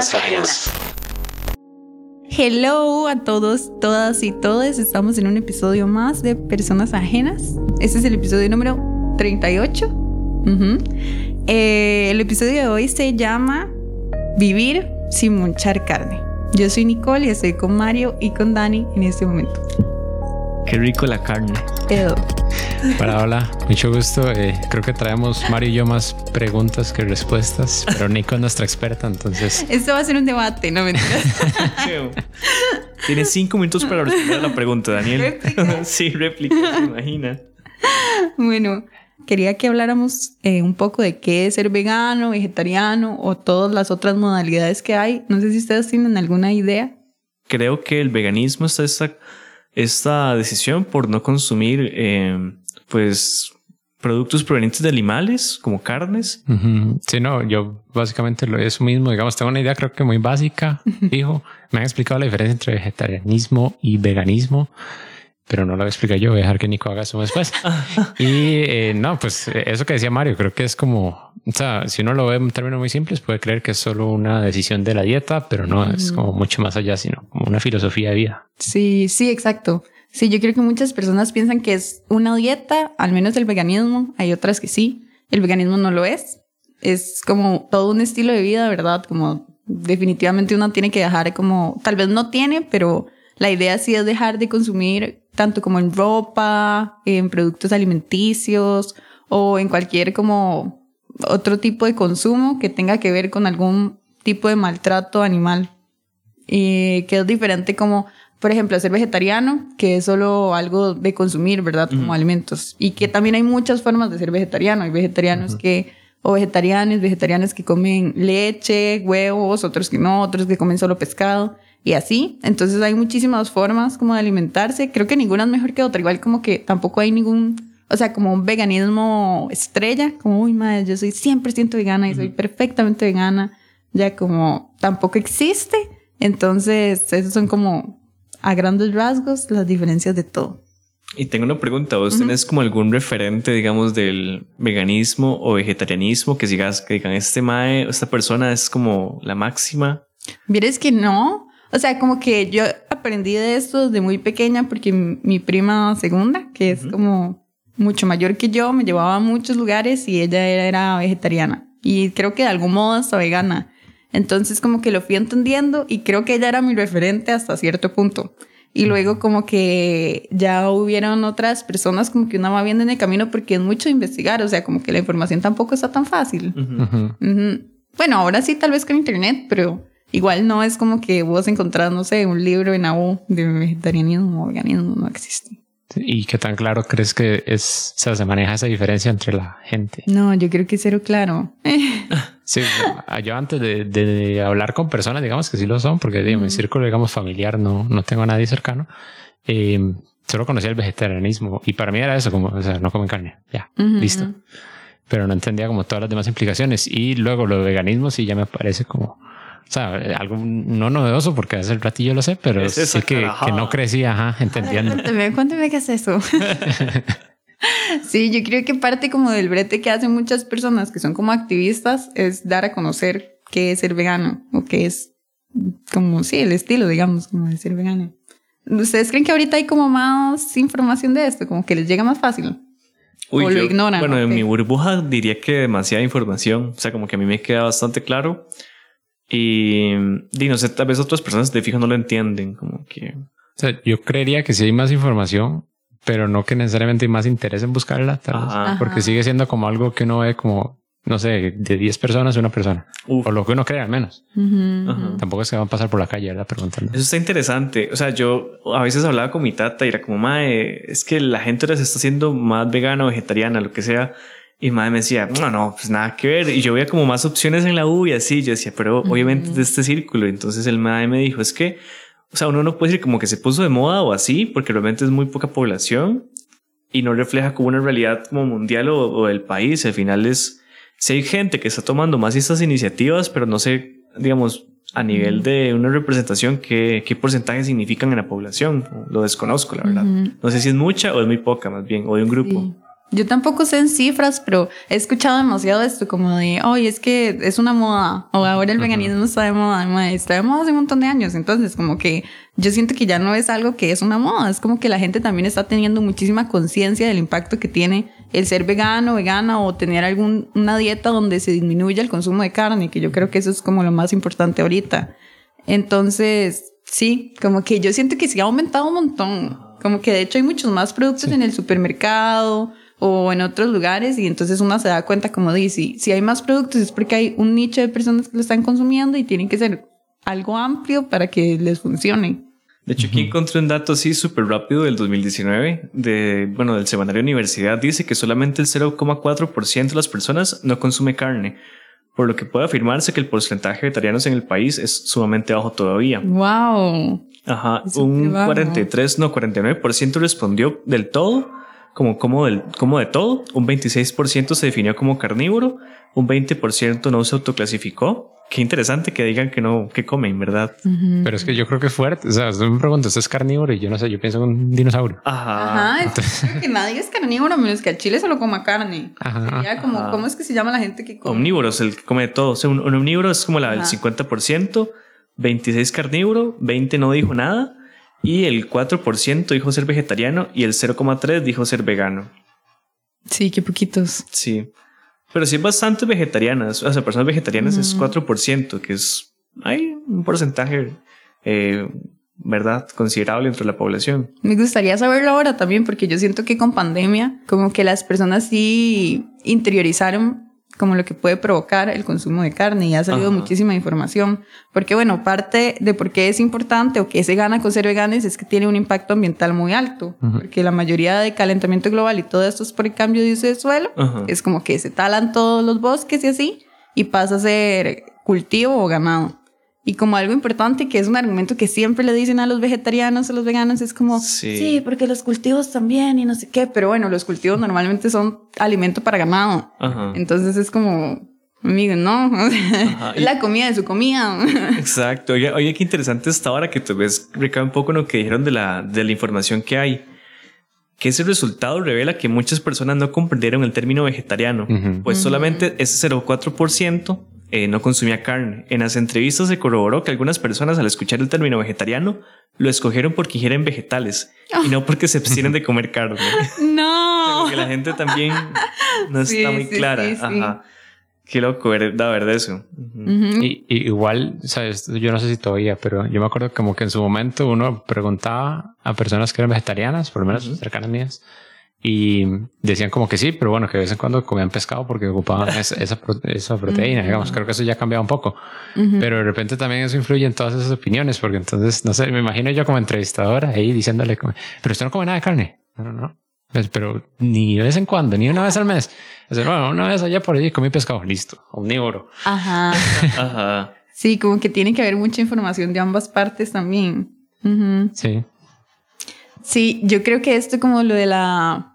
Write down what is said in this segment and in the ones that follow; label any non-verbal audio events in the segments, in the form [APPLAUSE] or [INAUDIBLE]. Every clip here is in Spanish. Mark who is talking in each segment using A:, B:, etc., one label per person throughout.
A: Personas ajenas.
B: Hello a todos, todas y todos. Estamos en un episodio más de Personas Ajenas. Este es el episodio número 38. Ujú. Eh, el episodio de hoy se llama Vivir sin munchar carne. Yo soy Nicole y estoy con Mario y con Dani en este momento.
C: Qué rico la carne.
B: Edo.
D: Hola, hola, mucho gusto. Eh, creo que traemos Mario y yo más preguntas que respuestas, pero Nico es nuestra experta, entonces
B: Esto va a ser un debate, no mentiras. [LAUGHS]
C: Tienes cinco minutos para responder a la pregunta, Daniel.
B: Réplica. [LAUGHS]
C: sí, réplica, se imagina.
B: Bueno, quería que habláramos eh, un poco de qué es ser vegano, vegetariano o todas las otras modalidades que hay. No sé si ustedes tienen alguna idea.
C: Creo que el veganismo está esta, decisión por no consumir, eh, pues, productos provenientes de animales, como carnes.
D: ujú. sí, no, yo básicamente lo eso mismo, digamos, tengo una idea creo que muy básica, hijo. Me han explicado la diferencia entre vegetarianismo y veganismo, pero no lo voy a explicar yo, voy a dejar que Nico haga eso después. [LAUGHS] y eh, no, pues eh, eso que decía Mario, creo que es como, o sea, si uno lo ve en términos muy simples, puede creer que es solo una decisión de la dieta, pero no, es como mucho más allá, sino como una filosofía de vida.
B: Sí, sí, exacto. Sí, yo creo que muchas personas piensan que es una dieta, al menos el veganismo. Hay otras que sí. El veganismo no lo es. Es como todo un estilo de vida, ¿verdad? Como definitivamente uno tiene que dejar como, tal vez no tiene, pero la idea sí es dejar de consumir tanto como en ropa, en productos alimenticios o en cualquier como otro tipo de consumo que tenga que ver con algún tipo de maltrato animal. Y que es diferente como, por ejemplo, ser vegetariano, que es solo algo de consumir, ¿verdad? Como alimentos. Y que también hay muchas formas de ser vegetariano. Hay vegetarianos que, o vegetarianos, vegetarianas que comen leche, huevos, otros que no, otros que comen solo pescado y así. Entonces hay muchísimas formas como de alimentarse. Creo que ninguna es mejor que otra. Igual como que tampoco hay ningún, o sea, como un veganismo estrella, como, uy, madre, yo soy 100% vegana y soy perfectamente vegana. Ya como tampoco existe. Entonces, esos son como a grandes rasgos las diferencias de todo.
C: Y tengo una pregunta, ¿vos tenés como algún referente, digamos, del veganismo o vegetarianismo que sigas, que digan, este mae, esta persona es como la máxima?
B: Vieres que no. O sea, como que yo aprendí de esto desde muy pequeña porque mi mi prima segunda, que es como mucho mayor que yo, me llevaba a muchos lugares y ella era, era vegetariana. Y creo que de algún modo hasta vegana. Entonces como que lo fui entendiendo y creo que ella era mi referente hasta cierto punto. Y luego como que ya hubieron otras personas como que uno va viendo en el camino porque es mucho investigar. O sea, como que la información tampoco está tan fácil. Bueno, ahora sí, tal vez con internet, pero igual no es como que vos encontrás, no sé, un libro en AU de vegetarianismo o veganismo, no existe.
D: ¿Y qué tan claro crees que es, o sea, se maneja esa diferencia entre la gente?
B: No, yo creo que cero claro. [LAUGHS]
D: Sí, yo antes de, de hablar con personas, digamos que sí lo son, porque digo, mi círculo, digamos, familiar, no, no tengo a nadie cercano. eh, solo conocía el vegetarianismo y para mí era eso, como, o sea, no comen carne, ya,
B: Ujú.
D: listo. Pero no entendía como todas las demás implicaciones. Y luego lo de veganismo sí ya me parece como, o sea, algo no novedoso porque hace el ratillo lo sé, pero
C: Es
D: sí que, que no crecí, ajá, entendiendo.
B: Cuéntame, cuéntame qué es eso. [LAUGHS] sí, yo creo que parte como del brete que hacen muchas personas que son como activistas es dar a conocer qué es ser vegano o qué es como, sí, el estilo, digamos, como de ser vegano. ¿Ustedes creen que ahorita hay como más información de esto? Como que les llega más fácil. O lo ignoran,
C: Bueno, en
B: ok.
C: mi burbuja diría que demasiada información. O sea, como que a mí me queda bastante claro. Y, no sé, tal vez otras personas de fijo no lo entienden. Como que.
D: O sea, yo creería que sí hay más información, pero no que necesariamente hay más interés en buscarla, tal vez.
C: Ajá.
D: Porque sigue siendo como algo que uno ve como, no sé, de 10 personas, una persona.
C: Uf.
D: O lo que uno cree al menos.
C: Ajá.
D: Tampoco es que van a pasar por la calle, ¿verdad? Preguntando.
C: Eso está interesante. O sea, yo a veces hablaba con mi tata y era como, mae, es que la gente ahora se está haciendo más vegana o vegetariana, lo que sea. Y madre me decía, no, no, pues nada que ver. Y yo veía como más opciones en la U y así. Yo decía, pero obviamente es de este círculo. Entonces el madre me dijo, es que, o sea, uno no puede decir como que se puso de moda o así, porque realmente es muy poca población y no refleja como una realidad como mundial o, o del país. Al final es, si hay gente que está tomando más estas iniciativas, pero no sé, digamos, a nivel de una representación, qué, qué porcentaje significan en la población. Lo desconozco, la verdad.
B: Ujú.
C: No sé si es mucha o es muy poca, más bien, o de un grupo.
B: Sí. Yo tampoco sé en cifras, pero he escuchado demasiado esto, como de, oye, es que es una moda, o ahora el veganismo está de moda, está de moda hace un montón de años, entonces como que yo siento que ya no es algo que es una moda, es como que la gente también está teniendo muchísima conciencia del impacto que tiene el ser vegano, vegana o tener alguna dieta donde se disminuya el consumo de carne, que yo creo que eso es como lo más importante ahorita. Entonces, sí, como que yo siento que sí ha aumentado un montón, como que de hecho hay muchos más productos en el supermercado o en otros lugares y entonces uno se da cuenta como dice, si hay más productos es porque hay un nicho de personas que lo están consumiendo y tienen que ser algo amplio para que les funcione.
C: De hecho, aquí encontré un dato así súper rápido del 2019, de, bueno, del Semanario Universidad, dice que solamente el 0,4% de las personas no consume carne, por lo que puede afirmarse que el porcentaje de vegetarianos en el país es sumamente bajo todavía.
B: ¡Wow!
C: Ajá, un 43, no, 49% respondió del todo como, como, del, como de todo, un 26% se definió como carnívoro, un 20% no se autoclasificó. Qué interesante que digan que no, que comen, ¿verdad?
D: Pero es que yo creo que es fuerte. O sea, me pregunto, ¿usted es carnívoro? Y yo no sé, yo pienso en un dinosaurio.
B: Ajá. Ajá. [LAUGHS] que nadie es carnívoro, menos que al chile solo coma carne. Ajá. como, ¿cómo es que se llama la gente que come?
C: Omnívoros, el que come de todo. O sea, un, omnívoro es como la, el 50%, 26 carnívoro, 20 no dijo nada y el 4% dijo ser vegetariano y el 0,3% dijo ser vegano.
B: Sí, qué poquitos.
C: Sí. Pero sí bastante vegetarianas. O sea, personas vegetarianas es 4%, que es hay un porcentaje, eh, ¿verdad? Considerable entre la población.
B: Me gustaría saberlo ahora también, porque yo siento que con pandemia, como que las personas sí interiorizaron como lo que puede provocar el consumo de carne y ha salido muchísima información. Porque bueno, parte de por qué es importante o qué se gana con ser veganes es que tiene un impacto ambiental muy alto. Porque la mayoría de calentamiento global y todo esto es por el cambio de uso de suelo. Es como que se talan todos los bosques y así y pasa a ser cultivo o ganado. Y como algo importante, que es un argumento que siempre le dicen a los vegetarianos, a los veganos, es como, sí, porque los cultivos también y no sé qué, pero bueno, los cultivos normalmente son alimento para ganado. Entonces es como, amigo, no, [LAUGHS] es la comida de su comida. [LAUGHS]
C: Exacto. Oye, oye, qué interesante esta hora que te ves recae un poco en lo que dijeron de la, de la información que hay. Que ese resultado revela que muchas personas no comprendieron el término vegetariano, pues solamente ese 0,4% eh, no consumía carne. En las entrevistas se corroboró que algunas personas al escuchar el término vegetariano lo escogieron porque ingieren vegetales y no porque se abstienen de comer carne. [LAUGHS]
B: No.
C: Porque la gente también no está muy clara. Ajá. Qué loco, da verdad eso.
D: y, igual, sabes, yo no sé si todavía, pero yo me acuerdo como que en su momento uno preguntaba a personas que eran vegetarianas, por lo menos cercanas mías, y decían como que sí, pero bueno, que de vez en cuando comían pescado porque ocupaban [LAUGHS] esa, esa, proteína, digamos, creo que eso ya ha cambiado un poco, pero de repente también eso influye en todas esas opiniones, porque entonces, no sé, me imagino yo como entrevistadora ahí diciéndole, pero usted no come nada de carne, no, no, no. Pues, pero ni de vez en cuando, ni una vez al mes. bueno, una vez allá por allí comí pescado, listo, omnívoro.
B: Ajá. [LAUGHS] Ajá. Sí, como que tiene que haber mucha información de ambas partes también.
D: Sí.
B: Sí, yo creo que esto como lo de la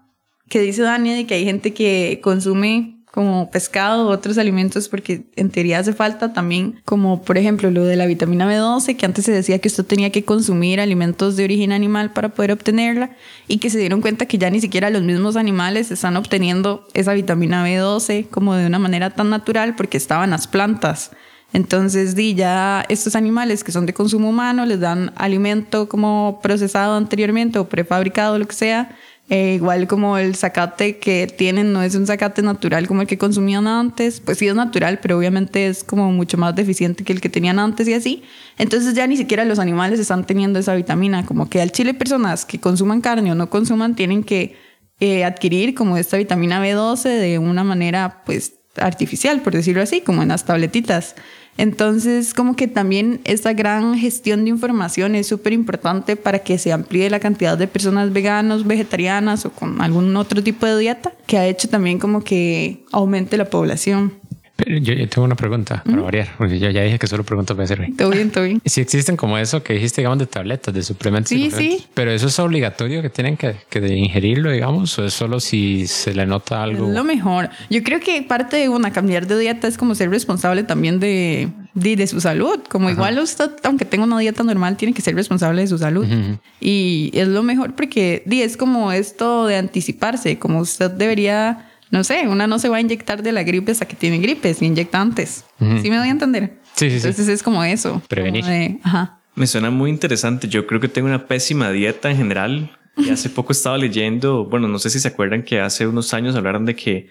B: que dice Dani de que hay gente que consume como pescado otros alimentos porque en teoría hace falta también como por ejemplo lo de la vitamina B12 que antes se decía que usted tenía que consumir alimentos de origen animal para poder obtenerla y que se dieron cuenta que ya ni siquiera los mismos animales están obteniendo esa vitamina B12 como de una manera tan natural porque estaban las plantas. Entonces, di, ya estos animales que son de consumo humano les dan alimento como procesado anteriormente o prefabricado, lo que sea. Eh, igual como el zacate que tienen no es un zacate natural como el que consumían antes, pues sí es natural, pero obviamente es como mucho más deficiente que el que tenían antes y así. Entonces ya ni siquiera los animales están teniendo esa vitamina, como que al chile personas que consuman carne o no consuman tienen que eh, adquirir como esta vitamina B12 de una manera pues artificial, por decirlo así, como en las tabletitas. Entonces, como que también esta gran gestión de información es súper importante para que se amplíe la cantidad de personas veganos, vegetarianas o con algún otro tipo de dieta, que ha hecho también como que aumente la población.
D: Pero yo, tengo una pregunta para variar, porque yo ya dije que solo pregunto para servir.
B: Todo bien, todo bien. [LAUGHS]
D: Si existen como eso que dijiste, digamos, de tabletas, de suplementos.
B: Sí, sí.
D: Pero eso es obligatorio que tienen que, que ingerirlo, digamos, o es solo si se le nota algo.
B: lo mejor. Yo creo que parte de una cambiar de dieta es como ser responsable también de, de, de su salud. Como igual usted, aunque tenga una dieta normal, tiene que ser responsable de su salud.
D: Ujú.
B: Y es lo mejor porque di, es como esto de anticiparse, como usted debería, no sé, una no se va a inyectar de la gripe hasta que tiene gripe, se inyecta antes. ¿Sí me doy a entender?
D: Sí, sí, sí.
B: Entonces es como eso.
D: Prevenir.
B: como de, ajá.
C: Me suena muy interesante. Yo creo que tengo una pésima dieta en general. Y [LAUGHS] hace poco estaba leyendo, bueno, no sé si se acuerdan que hace unos años hablaron de que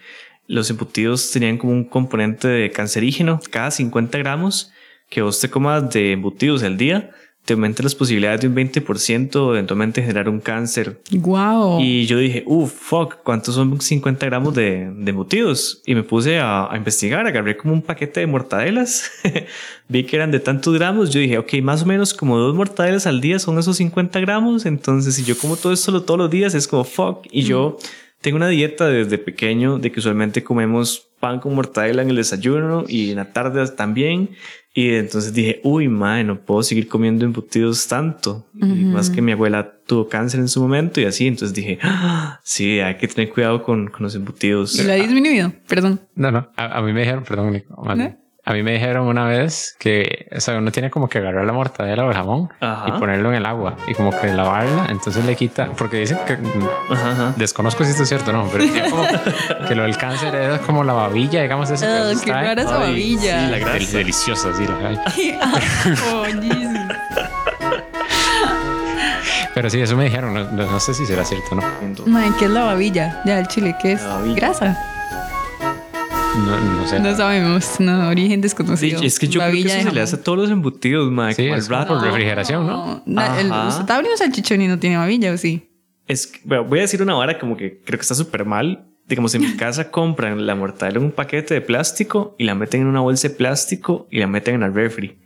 C: los embutidos tenían como un componente de cancerígeno. Cada 50 gramos que vos te comas de embutidos al día, te aumenta las posibilidades de un 20% de eventualmente generar un cáncer.
B: Wow.
C: Y yo dije, uff, fuck, ¿cuántos son 50 gramos de, de embutidos? Y me puse a, a investigar, agarré como un paquete de mortadelas. [LAUGHS] Vi que eran de tantos gramos. Yo dije, ok, más o menos como dos mortadelas al día son esos 50 gramos. Entonces, si yo como todo esto lo- todos los días, es como fuck. Y yo tengo una dieta desde pequeño de que usualmente comemos pan con mortadela en el desayuno y en la tarde también. Y entonces dije, uy, madre, no puedo seguir comiendo embutidos tanto. Y más que mi abuela tuvo cáncer en su momento y así. Entonces dije, "Ah, sí, hay que tener cuidado con, con los embutidos.
B: ¿Y lo ha disminuido? Perdón.
D: No, no. A, a mí me dijeron, perdón, Nico. A mí me dijeron una vez que, o sea, uno tiene como que agarrar la mortadela o el jamón
C: Ajá.
D: y ponerlo en el agua y como que lavarla. Entonces le quita, porque dicen que
C: Ajá, ajá.
D: desconozco si esto es cierto o no, pero como que lo del cáncer es como la babilla, digamos, ese
B: Ah,
D: pedazo
B: qué
D: está
B: rara esa babilla.
C: sí, la grasa.
D: Del- deliciosa, sí. la- ay.
B: oh, [LAUGHS] Jesus.
D: Pero sí, eso me dijeron. No, no- sé si será cierto o no.
B: ¿qué es la babilla? Ya, el chile, ¿qué es? Grasa.
D: No, no sé.
B: No sabemos. No, origen
C: Sí,
B: desconocido.
C: es que yo creo que eso se le hace a todos los embutidos, madre.
D: Sí, es
C: rato.
D: por refrigeración, ¿no?
B: Na- el- usted está abriendo salchichón y no tiene babilla, ¿o sí?
C: Es que, bueno, voy a decir una vara como que creo que está súper mal. Digamos, en mi [LAUGHS] casa compran la mortadela en un paquete de plástico y la meten en una bolsa de plástico y la meten en el refri.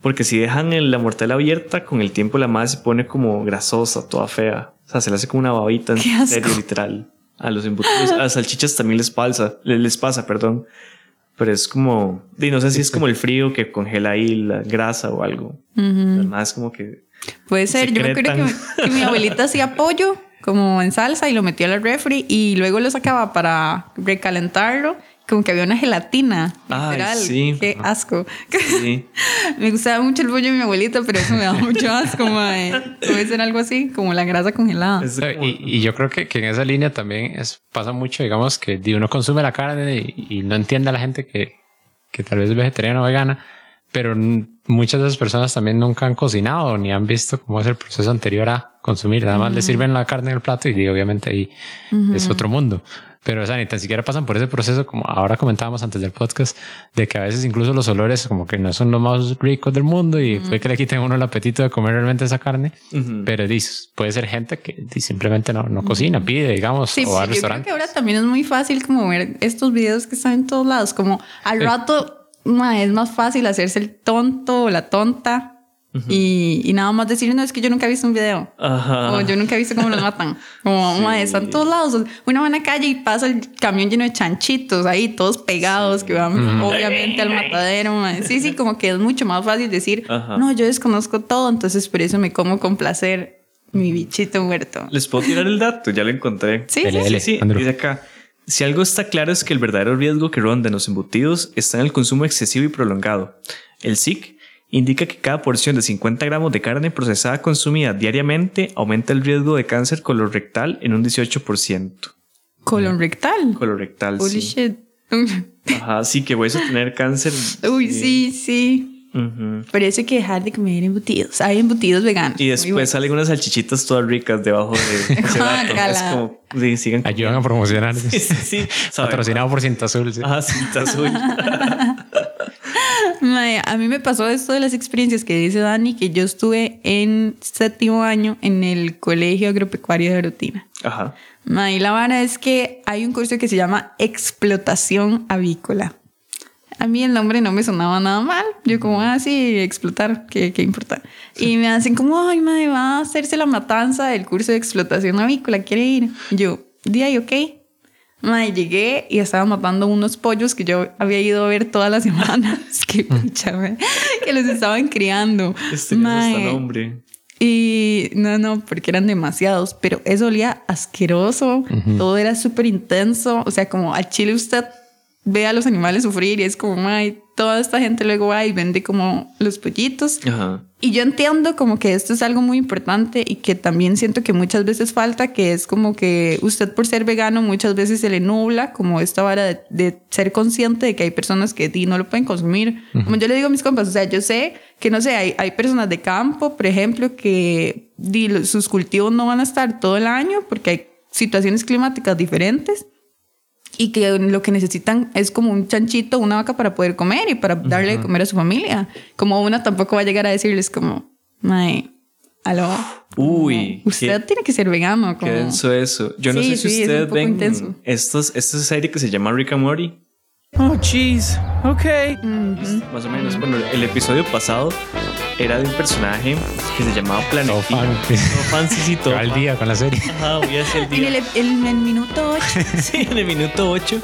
C: Porque si dejan la mortadela abierta, con el tiempo la masa se pone como grasosa, toda fea. O sea, se le hace como una babita en serio, literal. A los embutidos, a las salchichas también les pasa, les, pasa, perdón. Pero es como, y no sé si es como el frío que congela ahí la grasa o algo. Además, como que
B: Puede ser. Yo me acuerdo que,
C: Secretan.
B: que mi abuelita [LAUGHS] hacía pollo como en salsa y lo metía al refri y luego lo sacaba para recalentarlo. Como que había una gelatina.
C: Ay,
B: Literal.
C: sí.
B: Qué asco.
C: sí. [LAUGHS]
B: me gustaba mucho el pollo de mi abuelita, pero eso me da [LAUGHS] mucho asco, mae. Puede ser algo así, como la grasa congelada.
D: Eh, Y, y yo creo que, que en esa línea también es, pasa mucho, digamos, que uno consume la carne y, y no entiende a la gente que, que tal vez es vegetariana o vegana, pero muchas de esas personas también nunca han cocinado ni han visto cómo es el proceso anterior a consumir. Nada más le sirven la carne en el plato y obviamente ahí es otro mundo. Pero o sea, ni tan siquiera pasan por ese proceso, como ahora comentábamos antes del podcast, de que a veces incluso los olores como que no son los más ricos del mundo y puede que le quiten a uno el apetito de comer realmente esa carne.
C: Ujú.
D: Pero dis, puede ser gente que simplemente no, no cocina, pide, digamos,
B: Sí,
D: o
B: sí,
D: va
B: yo
D: al
B: creo que ahora también es muy fácil como ver estos videos que están en todos lados, como al rato es más fácil hacerse el tonto o la tonta y, y nada más decir, no, es que yo nunca he visto un video.
C: Ajá.
B: O yo nunca he visto cómo los matan. Como, [LAUGHS] ma, están en todos lados. En la calle y pasa el camión lleno de chanchitos ahí, todos pegados, que van obviamente al matadero. ma. Sí, sí, como que es mucho más fácil decir,
C: Ajá.
B: no, yo desconozco todo, entonces por eso me como con placer mi bichito muerto.
C: Les puedo tirar el dato, ya lo encontré. [LAUGHS]
B: Sí,
D: Dele,
B: sí,
D: dele,
C: Sí, dice acá. Si algo está claro es que el verdadero riesgo que ronda en los embutidos está en el consumo excesivo y prolongado. El SIC indica que cada porción de 50 gramos de carne procesada consumida diariamente aumenta el riesgo de cáncer colorectal en un 18%.
B: Colon rectal.
C: Colorectal,
B: Holy
C: sí.
B: shit. [LAUGHS]
C: Ajá, sí que vais a tener cáncer.
B: Uy, sí, sí. Por eso hay que dejar de comer embutidos. Hay embutidos veganos.
C: Y después salen unas salchichitas todas ricas debajo de. [LAUGHS] Es como, sí, sigan.
D: Ayudan a promocionar. [LAUGHS]
C: Sí, sí, sí.
D: Patrocinado por Cinta Azul. sí.
C: Ajá, cinta azul.
B: Mae, a mí me pasó esto de las experiencias que dice Dani, que yo estuve en séptimo año en el Colegio Agropecuario de Rutina.
C: Ajá.
B: Mae, la vara es que hay un curso que se llama Explotación Avícola. A mí el nombre no me sonaba nada mal. Yo como, ah, sí, explotar, ¿qué, qué importa? Y me hacen como, ay, madre, va a hacerse la matanza del curso de explotación avícola, ¿quiere ir? Y yo, di ahí, ok. Madre, llegué y estaba matando unos pollos que yo había ido a ver todas las [LAUGHS] semanas. que pucha, mae, que los estaban criando.
C: Este
B: Mae,
C: nombre.
B: y no, no, porque eran demasiados, pero eso olía asqueroso, todo era súper intenso, o sea, como al chile usted ve a los animales sufrir y es como, ay, toda esta gente luego va y vende como los pollitos.
C: Ajá.
B: Y yo entiendo como que esto es algo muy importante y que también siento que muchas veces falta, que es como que usted por ser vegano muchas veces se le nubla como esta vara de, de ser consciente de que hay personas que no lo pueden consumir. Como yo le digo a mis compas, o sea, yo sé que no sé, hay, hay personas de campo, por ejemplo, que di, sus cultivos no van a estar todo el año porque hay situaciones climáticas diferentes y que lo que necesitan es como un chanchito, una vaca para poder comer y para darle de comer a su familia. Como una tampoco va a llegar a decirles como, mae, aló.
C: Uy,
B: Usted
C: qué-
B: tiene que ser vegano. Como...
C: Qué denso eso. Yo no
B: Sí,
C: sé si
B: sí,
C: ustedes ven estos, esta serie que se llama Rick and Morty.
A: Oh, jeez. Okay.
C: Más o menos. Bueno, el episodio pasado era de un personaje que se llamaba
D: Todo
C: Planetín.
D: fan.
C: Todo fan, sí, sí, todo
D: al día con la serie.
C: Ajá, voy a hacer el
B: En
C: día.
B: el, en el minuto 8. [LAUGHS]
C: Sí, en el minuto 8.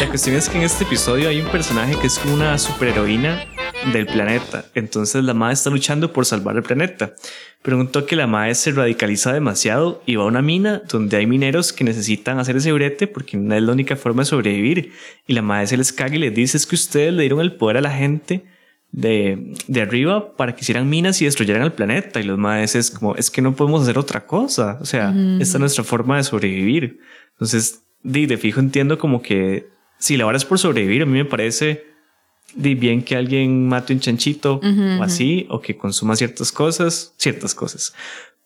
C: La cuestión es que en este episodio hay un personaje que es como una superheroína del planeta. Entonces la madre está luchando por salvar el planeta. Pero un toque la madre se radicaliza demasiado y va a una mina donde hay mineros que necesitan hacer ese brete porque no es la única forma de sobrevivir. Y la madre se les caga y les dice es que ustedes le dieron el poder a la gente de, de arriba para que hicieran minas y destruyeran el planeta. Y los maes es como, es que no podemos hacer otra cosa. O sea, esta es nuestra forma de sobrevivir. Entonces, di, de fijo entiendo como que si la hora es por sobrevivir, a mí me parece di, bien que alguien mate un chanchito o así, o que consuma ciertas cosas, ciertas cosas.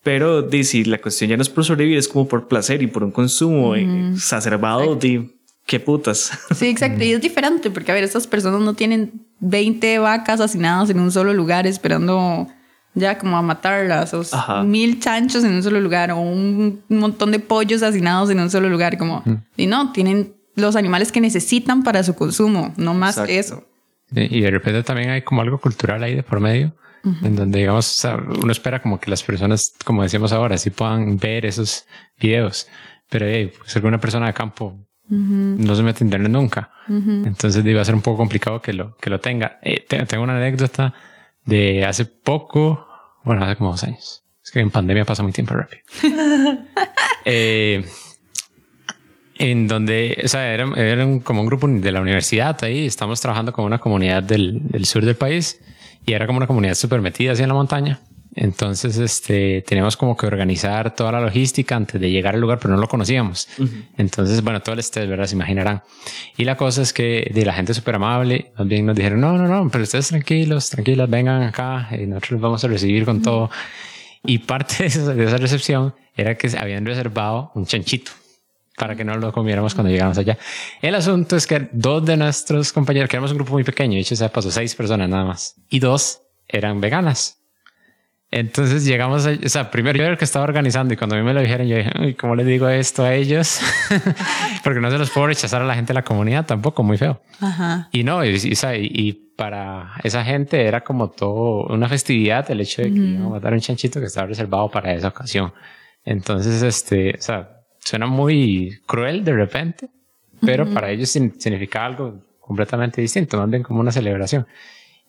C: Pero di, si la cuestión ya no es por sobrevivir, es como por placer y por un consumo exacerbado, di, qué putas.
B: Sí, exacto. Y es [LAUGHS] diferente porque, a ver, estas personas no tienen 20 vacas hacinadas en un solo lugar esperando ya como a matarlas o
C: Ajá.
B: mil chanchos en un solo lugar o un montón de pollos hacinados en un solo lugar como y no tienen los animales que necesitan para su consumo no más
C: Exacto.
B: eso
D: Y de repente también hay como algo cultural ahí de por medio, en donde digamos, o sea, uno espera como que las personas, como decíamos ahora, sí puedan ver esos videos, pero hey, pues alguna persona de campo no se mete a internet nunca. Entonces iba a ser un poco complicado que lo, que lo tenga. Eh, te- tengo una anécdota de hace poco, bueno, hace como dos años. Es que en pandemia pasa muy tiempo rápido. [LAUGHS] Eh, en donde, o sea, era, era un- como un grupo de la universidad ahí, estamos trabajando con una comunidad del, del sur del país y era como una comunidad súper metida así en la montaña. Entonces, este, teníamos como que organizar toda la logística antes de llegar al lugar, pero no lo conocíamos. Entonces, bueno, todo el estrés, ¿verdad? Se imaginarán. Y la cosa es que de la gente súper amable, más bien nos dijeron, no, no, no, pero ustedes tranquilos, tranquilas, vengan acá y nosotros los vamos a recibir con todo. Y parte de esa, de esa recepción era que habían reservado un chanchito para que no lo comiéramos cuando llegamos allá. El asunto es que dos de nuestros compañeros, que éramos un grupo muy pequeño, de hecho se pasó seis personas nada más, y dos eran veganas. Entonces llegamos, a, o sea, primero yo era el que estaba organizando y cuando a mí me lo dijeron, yo dije, "Uy, ¿cómo les digo esto a ellos? [LAUGHS] Porque no se los puedo rechazar a la gente de la comunidad tampoco, muy feo.
B: ajá
D: Y no, y, y, y- para esa gente era como todo una festividad el hecho de que iban a matar un chanchito que estaba reservado para esa ocasión. Entonces, este, o sea, suena muy cruel de repente, pero para ellos sin- significa algo completamente distinto, más bien como una celebración.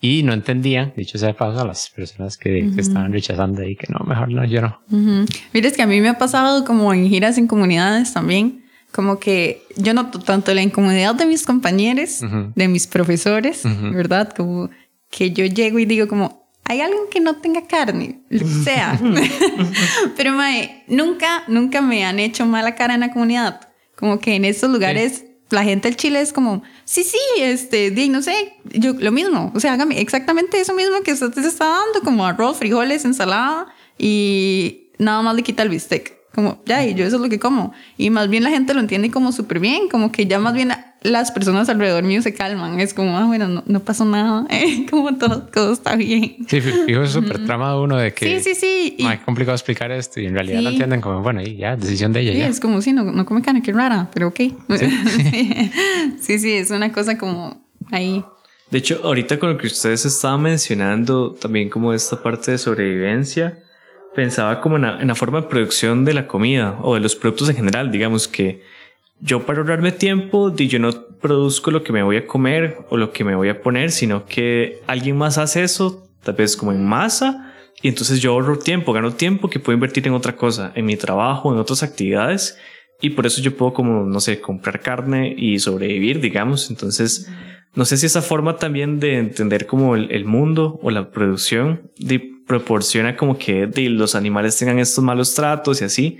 D: Y no entendían, dicho sea de paso, a las personas que, que estaban rechazando y que no, mejor no, yo no.
B: Ujú. Mira, es que a mí me ha pasado como en giras en comunidades también, como que yo noto tanto la incomodidad de mis compañeros,
D: Ujú.
B: de mis profesores. ¿verdad? Como que yo llego y digo como, hay alguien que no tenga carne, lo que sea. [LAUGHS] Pero mae, nunca, nunca me han hecho mala cara en la comunidad. Como que en estos lugares la gente del Chile es como, sí, sí, este, no sé, yo lo mismo. O sea, hágame exactamente eso mismo que usted se está dando, como arroz, frijoles, ensalada y nada más le quita el bistec. Como, ya, y yo eso es lo que como. Y más bien la gente lo entiende como súper bien, como que ya más bien las personas alrededor mío se calman. Es como, ah, bueno, no, no pasó nada, [LAUGHS] eh, como todo, todo está bien.
D: Sí, fijo, es súper trama de uno de que
B: Sí, sí, sí. Y-
D: "Ma, es complicado explicar esto y en realidad lo
B: Sí.
D: entienden como, bueno, y ya, decisión de ella.
B: Sí,
D: ya.
B: es como si no, no come carne, qué rara, pero ok. [LAUGHS] Sí. sí, sí, es una cosa como ahí.
C: De hecho, ahorita con lo que ustedes estaban mencionando, también como esta parte de sobrevivencia, pensaba como en la, en la forma de producción de la comida o de los productos en general. Digamos que yo para ahorrarme tiempo, yo no produzco lo que me voy a comer o lo que me voy a poner, sino que alguien más hace eso, tal vez como en masa, y entonces yo ahorro tiempo, gano tiempo que puedo invertir en otra cosa, en mi trabajo, en otras actividades, y por eso yo puedo como, no sé, comprar carne y sobrevivir, digamos. Entonces, no sé si esa forma también de entender como el, el mundo o la producción de, proporciona como que de, los animales tengan estos malos tratos y así,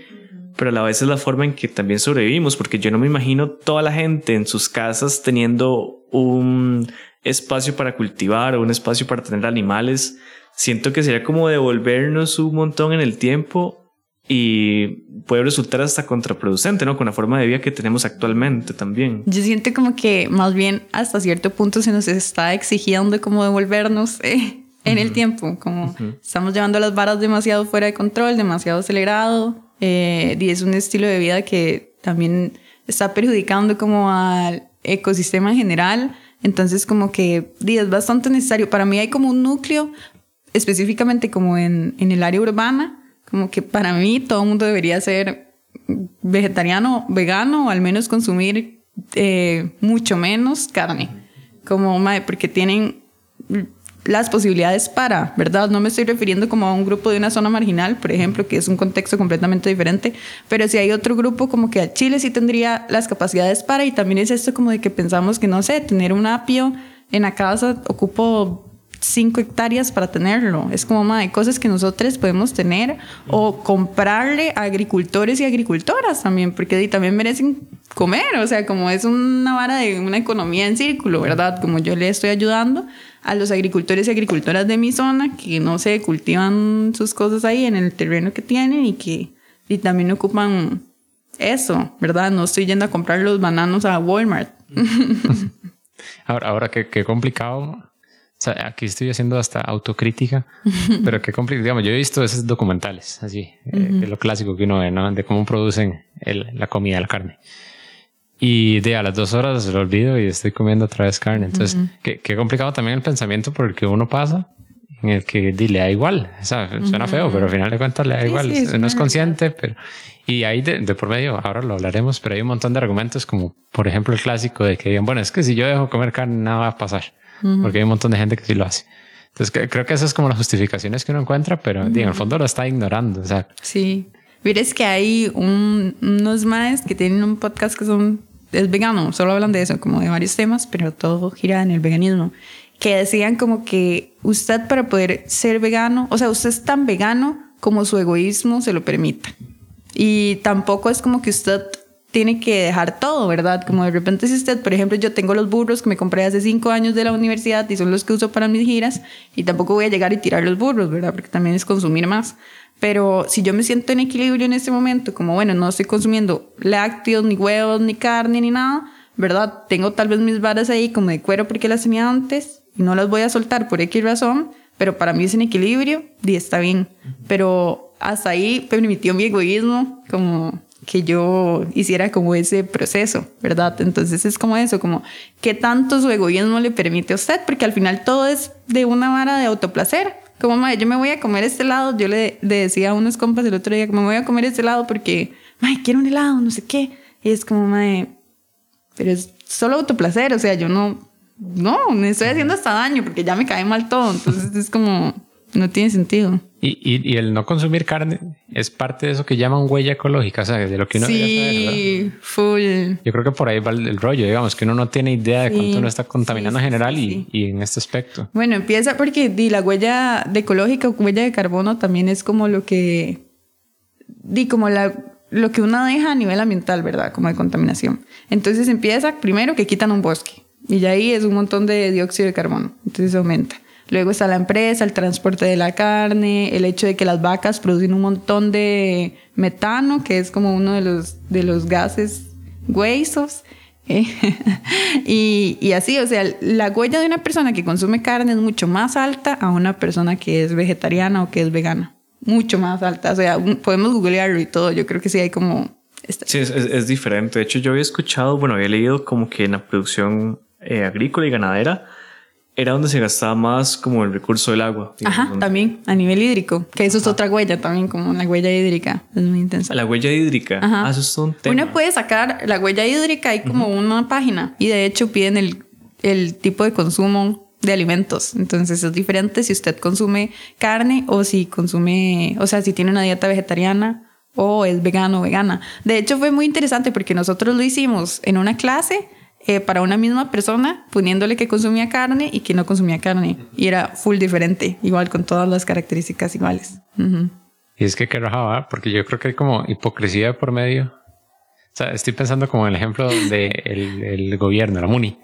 C: pero a la vez es la forma en que también sobrevivimos, porque yo no me imagino toda la gente en sus casas teniendo un espacio para cultivar o un espacio para tener animales. Siento que sería como devolvernos un montón en el tiempo y puede resultar hasta contraproducente, ¿no? Con la forma de vida que tenemos actualmente también.
B: Yo siento como que más bien hasta cierto punto se nos está exigiendo como devolvernos eh, en el tiempo, como estamos llevando las varas demasiado fuera de control, demasiado acelerado, eh, y es un estilo de vida que también está perjudicando como al ecosistema en general, entonces como que es bastante necesario. Para mí hay como un núcleo, específicamente como en, en el área urbana, como que para mí todo el mundo debería ser vegetariano, vegano o al menos consumir eh, mucho menos carne. Como, porque tienen las posibilidades para, ¿verdad? No me estoy refiriendo como a un grupo de una zona marginal, por ejemplo, que es un contexto completamente diferente, pero si hay otro grupo como que Chile sí tendría las capacidades para, y también es esto como de que pensamos que, no sé, tener un apio en la casa ocupo 5 hectáreas para tenerlo. Es como, hay cosas que nosotros podemos tener o comprarle a agricultores y agricultoras también, porque también merecen comer, o sea, como es una vara de una economía en círculo, ¿verdad? Como yo le estoy ayudando a los agricultores y agricultoras de mi zona que no se cultivan sus cosas ahí en el terreno que tienen y que y también ocupan eso, ¿verdad? No estoy yendo a comprar los bananos a Walmart. [LAUGHS]
D: ahora, ahora qué, qué complicado aquí estoy haciendo hasta autocrítica, [LAUGHS] pero qué complicado. Digamos, yo he visto esos documentales, así, eh, lo clásico que uno ve, ¿no? De cómo producen la comida, la carne. Y de a las dos horas se lo olvido y estoy comiendo otra vez carne. Entonces, qué, qué, complicado también el pensamiento por el que uno pasa, en el que le da igual. O sea, suena feo, pero al final de cuentas le da igual. no es consciente, pero... Y ahí de, de, por medio, ahora lo hablaremos, pero hay un montón de argumentos como, por ejemplo, el clásico de que digan, bueno, es que si yo dejo comer carne, nada va a pasar porque hay un montón de gente que sí lo hace. Entonces creo que esas es como las justificaciones que uno encuentra, pero en el fondo lo está ignorando. O sea.
B: Sí. Mires que hay unos más que tienen un podcast que son es vegano, solo hablan de eso, como de varios temas, pero todo gira en el veganismo. Que decían como que usted para poder ser vegano, o sea, usted es tan vegano como su egoísmo se lo permita. Y tampoco es como que usted tiene que dejar todo, ¿verdad? Como de repente si usted, por ejemplo, yo tengo los burros que me compré hace cinco años de la universidad y son los que uso para mis giras y tampoco voy a llegar y tirar los burros, ¿verdad? Porque también es consumir más. Pero si yo me siento en equilibrio en este momento, como bueno, no estoy consumiendo lácteos, ni huevos, ni carne, ni nada, ¿verdad? Tengo tal vez mis varas ahí como de cuero porque las tenía antes y no las voy a soltar por X razón, pero para mí es en equilibrio y está bien. Pero hasta ahí permitió mi egoísmo, como que yo hiciera como ese proceso, ¿verdad? Entonces es como eso, como qué tanto su egoísmo le permite a usted, porque al final todo es de una vara de autoplacer. Como, madre, yo me voy a comer este helado, yo le, decía a unos compas el otro día que me voy a comer este helado porque, madre, quiero un helado, no sé qué. Y es como, madre, pero es solo autoplacer, o sea, yo no, no, me estoy haciendo hasta daño porque ya me cae mal todo, entonces es como, no tiene sentido.
D: Y, y, el no consumir carne es parte de eso que llaman huella ecológica, o sea, de lo que uno
B: Sí, full.
D: Yo creo que por ahí va el, rollo, digamos, que uno no tiene idea de cuánto uno está contaminando en general y, y, en este aspecto.
B: Bueno, empieza porque di, la huella de ecológica o huella de carbono también es como lo que, di, como la, lo que uno deja a nivel ambiental, ¿verdad? Como de contaminación. Entonces empieza primero que quitan un bosque y ya ahí es un montón de dióxido de carbono, entonces aumenta. Luego está la empresa, el transporte de la carne, el hecho de que las vacas producen un montón de metano, que es como uno de los, de los gases huesos. ¿eh? [LAUGHS] y, y, así, o sea, la huella de una persona que consume carne es mucho más alta a una persona que es vegetariana o que es vegana. Mucho más alta. O sea, podemos googlearlo y todo. Yo creo que sí hay como...
C: Sí, es, diferente. De hecho, yo había escuchado, bueno, había leído como que en la producción eh, agrícola y ganadera, era donde se gastaba más como el recurso del agua.
B: Ajá, también a nivel hídrico, que eso es otra huella también, como la huella hídrica, es muy intensa.
C: La huella hídrica, Ajá. Ah, eso es un tema.
B: Uno puede sacar la huella hídrica, hay como una página y de hecho piden el, el tipo de consumo de alimentos. Entonces es diferente si usted consume carne o si consume, o sea, si tiene una dieta vegetariana o es vegano o vegana. De hecho, fue muy interesante porque nosotros lo hicimos en una clase eh, para una misma persona, poniéndole que consumía carne y que no consumía carne. Y era full diferente, igual con todas las características iguales.
D: Y es que qué rajaba, porque yo creo que hay como hipocresía por medio. O sea, estoy pensando como en el ejemplo de el, el gobierno, la MUNI,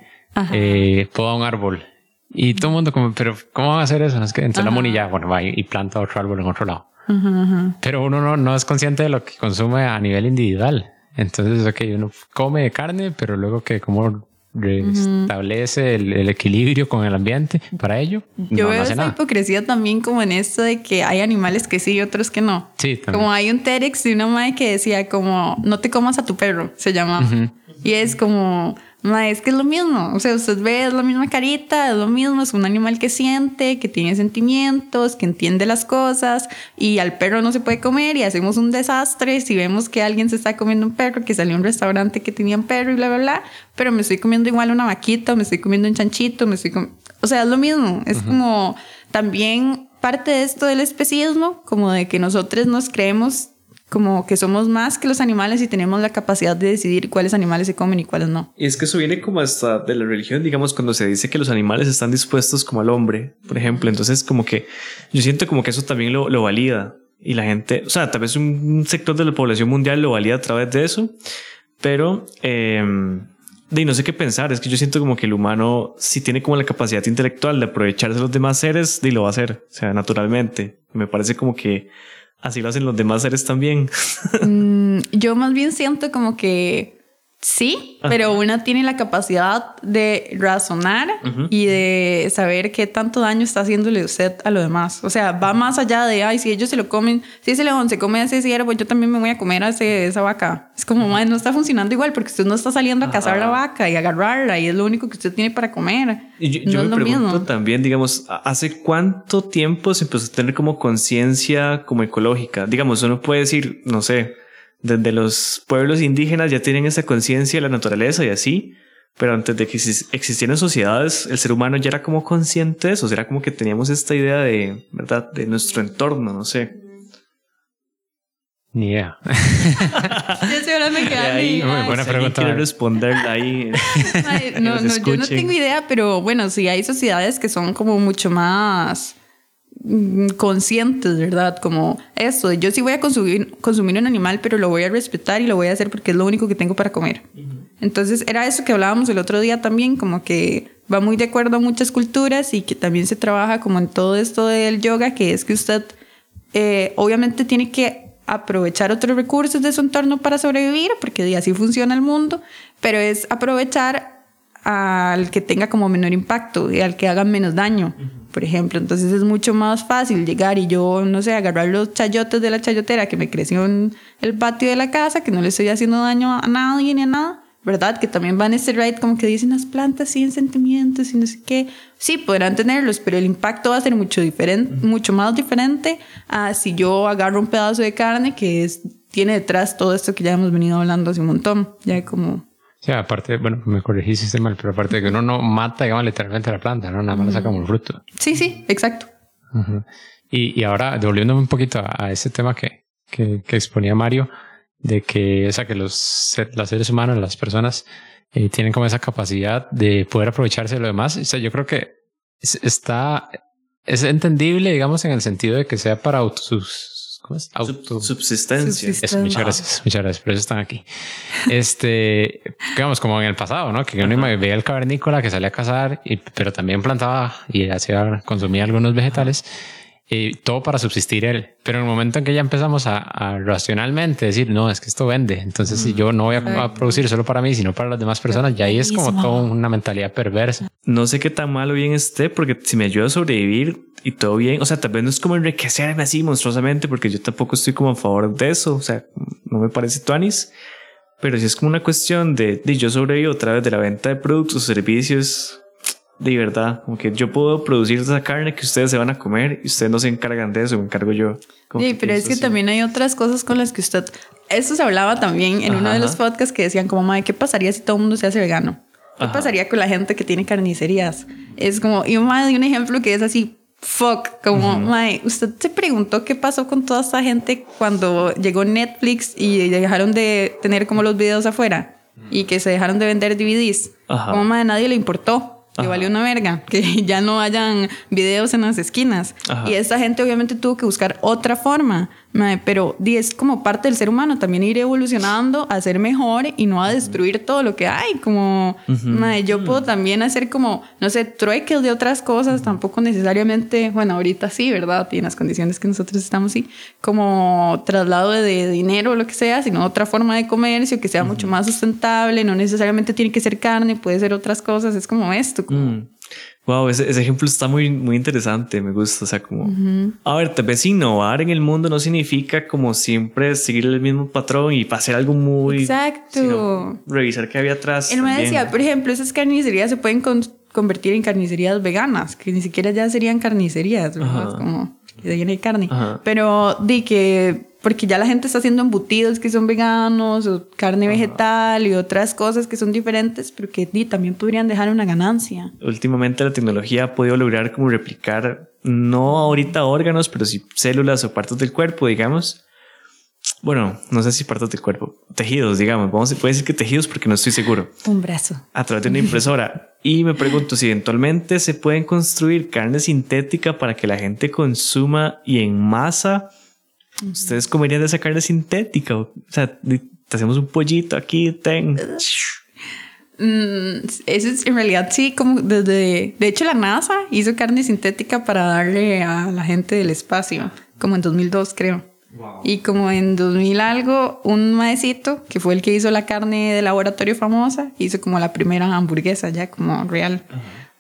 D: eh, poda un árbol. Y todo el mundo como, pero ¿cómo van a hacer eso? Es que entonces la MUNI ya, bueno, va y y planta otro árbol en otro lado.
B: Ajá, ajá.
D: Pero uno no, no es consciente de lo que consume a nivel individual. Entonces, ok, uno come carne, pero luego que como restablece el, el equilibrio con el ambiente para ello,
B: Yo
D: no,
B: veo
D: no
B: esa
D: nada.
B: hipocresía también como en esto de que hay animales que sí y otros que no.
D: Sí, también.
B: Como hay un TEDx de una madre que decía como, no te comas a tu perro, se llama. Y es como, madre, es que es lo mismo. O sea, usted ve, es la misma carita, es lo mismo, es un animal que siente, que tiene sentimientos, que entiende las cosas. Y al perro no se puede comer y hacemos un desastre si vemos que alguien se está comiendo un perro, que salió a un restaurante que tenía un perro y bla, bla, bla. Pero me estoy comiendo igual una vaquita, me estoy comiendo un chanchito, me estoy O sea, es lo mismo. Es como también parte de esto del especismo, como de que nosotros nos creemos como que somos más que los animales y tenemos la capacidad de decidir cuáles animales se comen y cuáles no.
C: Y es que eso viene como hasta de la religión, digamos, cuando se dice que los animales están dispuestos como al hombre, por ejemplo. Entonces, como que yo siento como que eso también lo, lo valida. Y la gente, o sea, tal vez un sector de la población mundial lo valida a través de eso, pero eh, de no sé qué pensar. Es que yo siento como que el humano, si tiene como la capacidad intelectual de aprovecharse de los demás seres, y lo va a hacer, o sea, naturalmente. Me parece como que así lo hacen los demás seres también. [LAUGHS]
B: Mm, yo más bien siento como que sí,
C: Ajá.
B: pero una tiene la capacidad de razonar y de saber qué tanto daño está haciéndole usted a lo demás. O sea, va más allá de, ay, si ellos se lo comen, si ese león se come a ese ciervo, yo también me voy a comer a ese- esa vaca. Es como, "Mae, no está funcionando igual porque usted no está saliendo a cazar la vaca y agarrarla y es lo único que usted tiene para comer.
C: Y yo,
B: no
C: yo me pregunto
B: mismo.
C: también, digamos, ¿hace cuánto tiempo se empezó a tener como conciencia como ecológica? Digamos, uno puede decir, no sé, desde los pueblos indígenas ya tienen esa conciencia de la naturaleza y así, pero antes de que exis- existieran sociedades, el ser humano ya era como consciente de eso, o sea, era como que teníamos esta idea de, ¿verdad?, de nuestro entorno, no sé.
D: Ni idea. [LAUGHS]
B: Yo quedé
C: ahí,
B: ay,
D: buena pregunta.
C: quiere responderla ahí. [LAUGHS]
B: Ay, no, no, yo no tengo idea, pero bueno, sí hay sociedades que son como mucho más conscientes, ¿verdad? Como esto, yo sí voy a consumir, consumir un animal, pero lo voy a respetar y lo voy a hacer porque es lo único que tengo para comer. Entonces era eso que hablábamos el otro día también, como que va muy de acuerdo a muchas culturas y que también se trabaja como en todo esto del yoga, que es que usted eh, obviamente tiene que aprovechar otros recursos de su entorno para sobrevivir, porque así funciona el mundo, pero es aprovechar al que tenga como menor impacto y al que haga menos daño, por ejemplo. Entonces es mucho más fácil llegar y yo, no sé, agarrar los chayotes de la chayotera que me creció en el patio de la casa, que no le estoy haciendo daño a nadie ni a nada. ¿Verdad? Que también van este ride como que dicen las plantas tienen sentimientos y no sé qué. Sí, podrán tenerlos, pero el impacto va a ser mucho diferente, mucho más diferente a si yo agarro un pedazo de carne que es, tiene detrás todo esto que ya hemos venido hablando hace un montón. Ya como
D: Sí, aparte, bueno, me corregí si mal, pero aparte de que uno no mata, digamos, literalmente la planta, ¿no? Nada más la saca como el fruto.
B: Sí, sí, exacto.
D: Y, y ahora, devolviéndome un poquito a, a ese tema que, que, que exponía Mario, de que, o sea, que los, los seres humanos, las personas, eh, tienen como esa capacidad de poder aprovecharse de lo demás. O sea, yo creo que es- está, es entendible, digamos, en el sentido de que sea para auto, sus, ¿cómo es? Auto,
C: Sub- subsistencia.
D: Muchas gracias, muchas gracias, por eso están aquí. Este, digamos, como en el pasado, ¿no? Que uno veía el cavernícola que salía a cazar, y, pero también plantaba y hacía, consumía algunos vegetales, y todo para subsistir él. Pero en el momento en que ya empezamos a, a racionalmente decir, no, es que esto vende, entonces si yo no voy a, a producir solo para mí, sino para las demás personas, ya ahí es como toda una mentalidad perversa.
C: No sé qué tan malo bien esté, porque si me ayuda a sobrevivir y todo bien, o sea, tal vez no es como enriquecerme así monstruosamente, porque yo tampoco estoy como a favor de eso, o sea, no me parece tuanis, pero si es como una cuestión de, de yo sobrevivo a través de la venta de productos o servicios, de verdad, como que yo puedo producir esa carne que ustedes se van a comer y ustedes no se encargan de eso, me encargo yo.
B: Sí, pero es que
C: así.
B: también hay otras cosas con las que usted... Eso se hablaba también en uno de
C: Ajá.
B: los podcasts que decían como, madre, ¿qué pasaría si todo el mundo se hace vegano? ¿Qué
C: Ajá.
B: pasaría con la gente que tiene carnicerías? Es como, y de un ejemplo que es así fuck, como, mae, usted se preguntó qué pasó con toda esta gente cuando llegó Netflix y dejaron de tener como los videos afuera y que se dejaron de vender DVDs.
C: Ajá.
B: Como, mae, nadie le importó.
C: Ajá.
B: valió una verga, que [LAUGHS] ya no hayan videos en las esquinas.
C: Ajá.
B: Y esta gente obviamente tuvo que buscar otra forma, pero es como parte del ser humano también ir evolucionando a ser mejor y no a destruir todo lo que hay. Como, mae, yo puedo también hacer como, no sé, trueques de otras cosas, tampoco necesariamente, bueno, ahorita sí, ¿verdad? Y en las condiciones que nosotros estamos, sí, como traslado de, de dinero o lo que sea, sino otra forma de comercio que sea mucho más sustentable, no necesariamente tiene que ser carne, puede ser otras cosas, es como esto. como-
C: Mm. Wow, ese, ese ejemplo está muy, muy interesante, me gusta. O sea, como, a ver, tal vez innovar en el mundo no significa como siempre seguir el mismo patrón y hacer algo muy.
B: Exacto.
C: revisar qué había atrás.
B: Él me decía, por ejemplo, esas carnicerías se pueden con- convertir en carnicerías veganas, que ni siquiera ya serían carnicerías, ¿verdad? Como que de no hay carne.
C: Ajá.
B: Pero di que, porque ya la gente está haciendo embutidos que son veganos, o carne vegetal y otras cosas que son diferentes, pero que di, también podrían dejar una ganancia.
C: Últimamente la tecnología ha podido lograr como replicar, no ahorita órganos, pero sí células o partes del cuerpo, digamos. Bueno, no sé si partes del cuerpo, tejidos, digamos. Vamos a puede decir que tejidos porque no estoy seguro.
B: Un brazo.
C: a través de una impresora. Y me pregunto si eventualmente se pueden construir carne sintética para que la gente consuma y en masa. Ustedes comerían de esa carne sintética. O sea, te hacemos un pollito aquí, ten.
B: Mm, eso es en realidad sí, como desde. De hecho, la NASA hizo carne sintética para darle a la gente del espacio, como en 2002, creo. Y como en 2000 algo, un maecito, que fue el que hizo la carne de laboratorio famosa, hizo como la primera hamburguesa ya como real.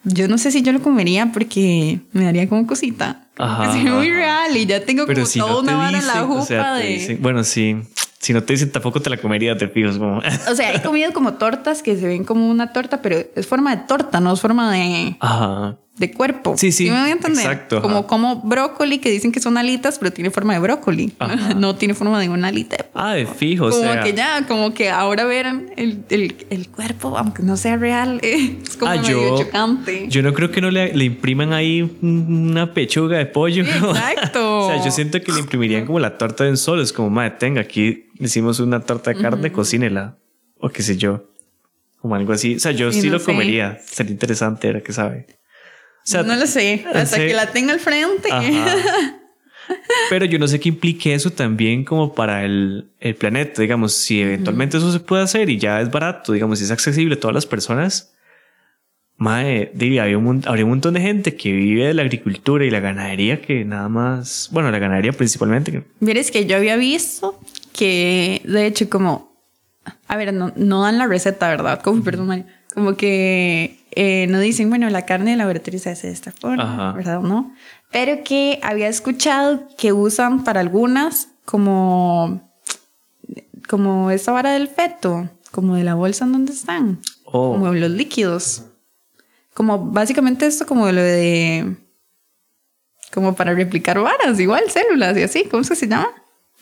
B: Yo no sé si yo lo comería porque me daría como cosita.
C: Ajá,
B: Así muy
C: ajá.
B: real y ya tengo
C: Pero
B: como
C: si
B: toda
C: no
B: una vara en la jupa
C: o sea, te
B: de...
C: dicen- bueno, sí. Si no te dicen tampoco te la comería, te fijos como.
B: O sea, he comido como tortas que se ven como una torta, pero es forma de torta, no es forma de,
C: Ajá.
B: De cuerpo.
C: Sí, sí,
B: me voy a entender?
C: exacto, ajá.
B: Como, como brócoli que dicen que son alitas, pero tiene forma de brócoli.
C: Ajá. [LAUGHS]
B: No tiene forma de una alita. de
C: Ah, de fijo, o
B: como
C: sea.
B: que ya, como que ahora verán el, el, el cuerpo, aunque no sea real, eh, [LAUGHS] es como
C: Ah,
B: medio
C: yo-
B: chocante.
C: Yo no creo que no le, le impriman ahí una pechuga de pollo. [LAUGHS]
B: Exacto.
C: o sea, yo siento que le imprimirían como la torta de un solo. Es como, madre, tenga, aquí hicimos una torta de carne, cocínela. O qué sé yo. Como algo así. O sea, yo
B: Sí,
C: sí
B: no
C: lo
B: sé.
C: comería. Sería interesante, era que sabe. O sea,
B: no lo sé, hasta
C: pensé-
B: que la tenga al frente.
C: Ajá. [LAUGHS] Pero yo no sé qué implique eso también como para el, el planeta. Digamos, si eventualmente eso se puede hacer y ya es barato, digamos, si es accesible a todas las personas. Mae, diría, había un, habría un montón de gente que vive de la agricultura y la ganadería que nada más, bueno, la ganadería principalmente.
B: Mires que yo había visto que, de hecho, como, a ver, no, no dan la receta, ¿verdad? Como, perdón, Mario. Como que eh, no dicen, bueno, la carne de laboratorio se hace de esta forma,
C: Ajá.
B: ¿verdad? ¿No? Pero que había escuchado que usan para algunas como, como esa vara del feto, como de la bolsa en donde están,
C: Oh.
B: como los líquidos. Como básicamente esto como lo de... Como para replicar varas, igual células y así, ¿cómo es que se llama?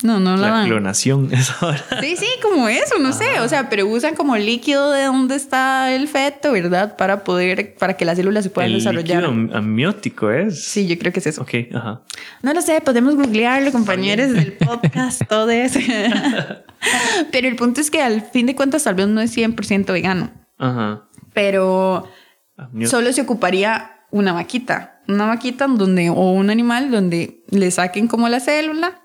B: No, no la,
C: La
B: dan.
C: clonación, [LAUGHS] esa hora.
B: Sí, sí, como eso, no sé, o sea, pero usan como líquido de donde está el feto, ¿verdad? Para poder, para que las células se puedan
C: El
B: desarrollar.
C: líquido am- amniótico es.
B: Sí, yo creo que es eso.
C: Ok, ajá.
B: No lo sé, podemos googlearlo, compañeros del podcast, todo eso. [LAUGHS] pero el punto es que al fin de cuentas tal vez no es 100% vegano,
C: Ajá.
B: pero solo se ocuparía una vaquita, una vaquita donde, o un animal donde le saquen como la célula